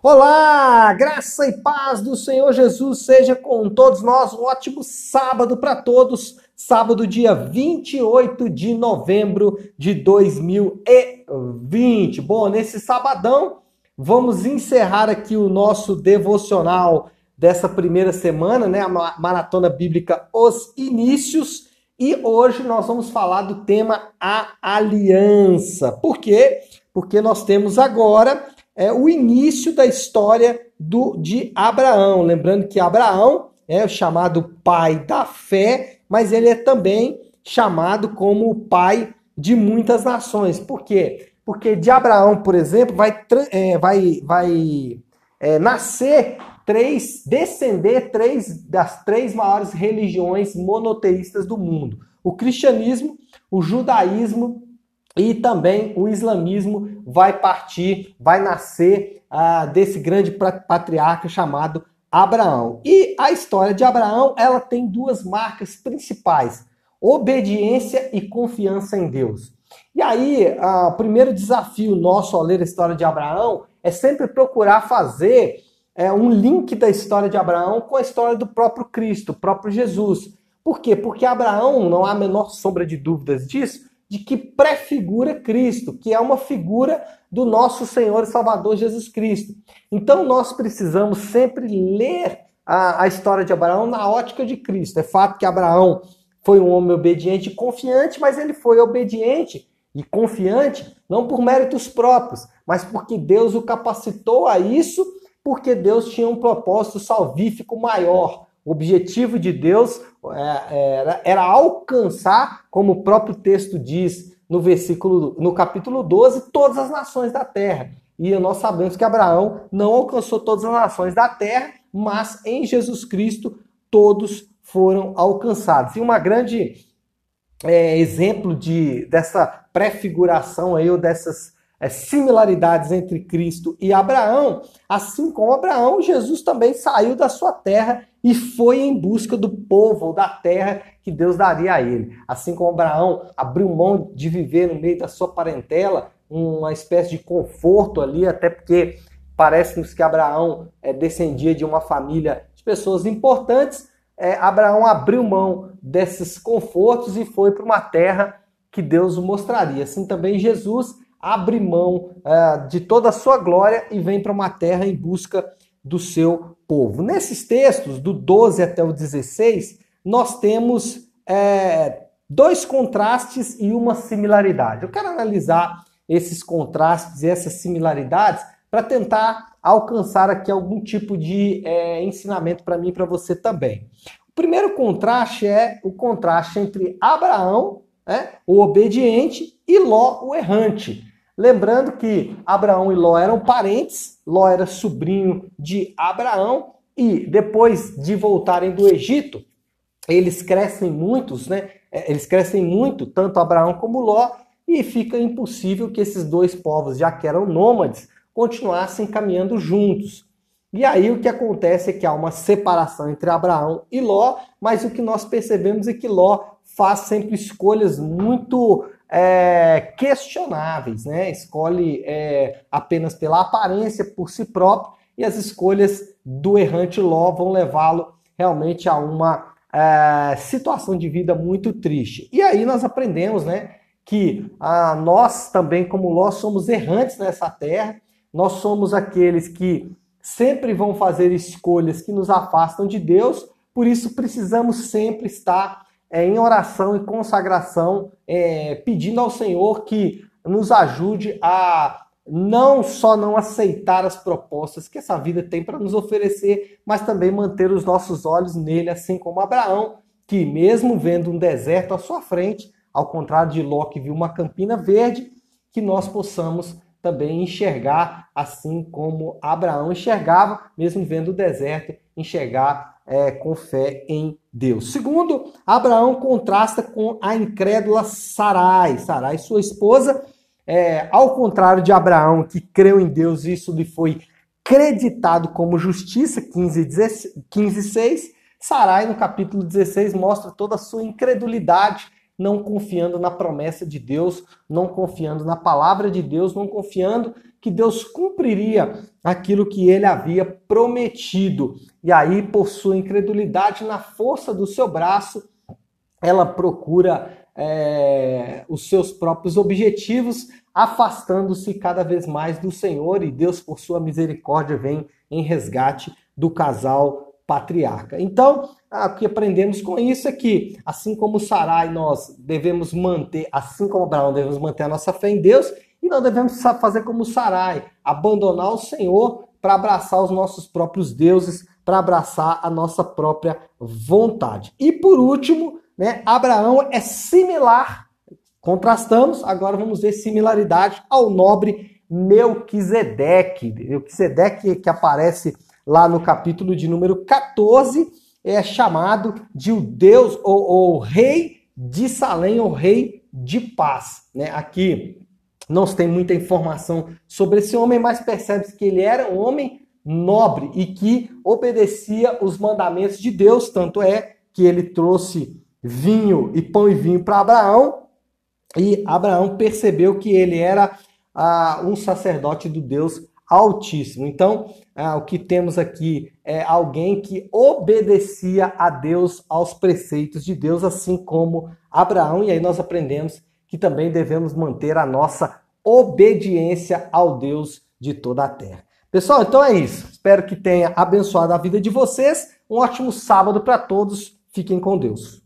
Olá, graça e paz do Senhor Jesus seja com todos nós. Um ótimo sábado para todos. Sábado, dia 28 de novembro de 2020. Bom, nesse sabadão, vamos encerrar aqui o nosso devocional dessa primeira semana, né? A maratona bíblica Os Inícios. E hoje nós vamos falar do tema a aliança. Por quê? Porque nós temos agora é o início da história do, de Abraão. Lembrando que Abraão é chamado pai da fé, mas ele é também chamado como o pai de muitas nações. Por quê? Porque de Abraão, por exemplo, vai, é, vai, vai é, nascer três, descender três das três maiores religiões monoteístas do mundo: o cristianismo, o judaísmo e também o islamismo vai partir, vai nascer ah, desse grande patriarca chamado Abraão. E a história de Abraão, ela tem duas marcas principais: obediência e confiança em Deus. E aí, ah, o primeiro desafio nosso ao ler a história de Abraão é sempre procurar fazer é, um link da história de Abraão com a história do próprio Cristo, próprio Jesus. Por quê? Porque Abraão, não há a menor sombra de dúvidas disso, de que prefigura Cristo, que é uma figura do nosso Senhor e Salvador Jesus Cristo. Então nós precisamos sempre ler a, a história de Abraão na ótica de Cristo. É fato que Abraão foi um homem obediente e confiante, mas ele foi obediente e confiante não por méritos próprios, mas porque Deus o capacitou a isso, porque Deus tinha um propósito salvífico maior. Objetivo de Deus é, era, era alcançar, como o próprio texto diz no versículo, no capítulo 12, todas as nações da terra. E nós sabemos que Abraão não alcançou todas as nações da terra, mas em Jesus Cristo todos foram alcançados. E uma grande é, exemplo de dessa prefiguração aí ou dessas é, similaridades entre Cristo e Abraão, assim como Abraão, Jesus também saiu da sua terra e foi em busca do povo da terra que Deus daria a ele. Assim como Abraão abriu mão de viver no meio da sua parentela, uma espécie de conforto ali, até porque parece-nos que Abraão é, descendia de uma família de pessoas importantes. É, Abraão abriu mão desses confortos e foi para uma terra que Deus o mostraria. Assim também Jesus abre mão é, de toda a sua glória e vem para uma terra em busca do seu povo. Nesses textos, do 12 até o 16, nós temos é, dois contrastes e uma similaridade. Eu quero analisar esses contrastes e essas similaridades para tentar alcançar aqui algum tipo de é, ensinamento para mim e para você também. O primeiro contraste é o contraste entre Abraão, né, o obediente, e Ló, o errante. Lembrando que Abraão e Ló eram parentes, Ló era sobrinho de Abraão, e depois de voltarem do Egito, eles crescem muitos, né? É, eles crescem muito, tanto Abraão como Ló, e fica impossível que esses dois povos, já que eram nômades, continuassem caminhando juntos. E aí o que acontece é que há uma separação entre Abraão e Ló, mas o que nós percebemos é que Ló faz sempre escolhas muito é, questionáveis, né? Escolhe é, apenas pela aparência, por si próprio, e as escolhas do errante Ló vão levá-lo realmente a uma é, situação de vida muito triste. E aí nós aprendemos, né, que ah, nós também, como Ló, somos errantes nessa terra, nós somos aqueles que sempre vão fazer escolhas que nos afastam de Deus, por isso precisamos sempre estar é, em oração e consagração, é, pedindo ao Senhor que nos ajude a não só não aceitar as propostas que essa vida tem para nos oferecer, mas também manter os nossos olhos nele, assim como Abraão, que mesmo vendo um deserto à sua frente, ao contrário de Ló que viu uma campina verde, que nós possamos também enxergar assim como Abraão enxergava, mesmo vendo o deserto, enxergar é, com fé em Deus. Segundo, Abraão contrasta com a incrédula Sarai. Sarai, sua esposa, é, ao contrário de Abraão, que creu em Deus, isso lhe foi creditado como justiça, 15, 15 6. Sarai, no capítulo 16, mostra toda a sua incredulidade não confiando na promessa de Deus, não confiando na palavra de Deus, não confiando que Deus cumpriria aquilo que ele havia prometido. E aí, por sua incredulidade, na força do seu braço, ela procura é, os seus próprios objetivos, afastando-se cada vez mais do Senhor, e Deus, por sua misericórdia, vem em resgate do casal patriarca. Então, o que aprendemos com isso é que, assim como Sarai, nós devemos manter, assim como Abraão, devemos manter a nossa fé em Deus, e não devemos fazer como Sarai, abandonar o Senhor para abraçar os nossos próprios deuses, para abraçar a nossa própria vontade. E por último, né, Abraão é similar, contrastamos, agora vamos ver similaridade ao nobre Melquisedeque. Melquisedeque que aparece lá no capítulo de número 14, é chamado de o Deus ou, o rei de Salém, o rei de paz. Né? Aqui não se tem muita informação sobre esse homem, mas percebe-se que ele era um homem nobre e que obedecia os mandamentos de Deus, tanto é que ele trouxe vinho e pão e vinho para Abraão, e Abraão percebeu que ele era ah, um sacerdote do Deus Altíssimo. Então, ah, o que temos aqui é alguém que obedecia a Deus, aos preceitos de Deus, assim como Abraão, e aí nós aprendemos que também devemos manter a nossa obediência ao Deus de toda a terra. Pessoal, então é isso. Espero que tenha abençoado a vida de vocês. Um ótimo sábado para todos. Fiquem com Deus.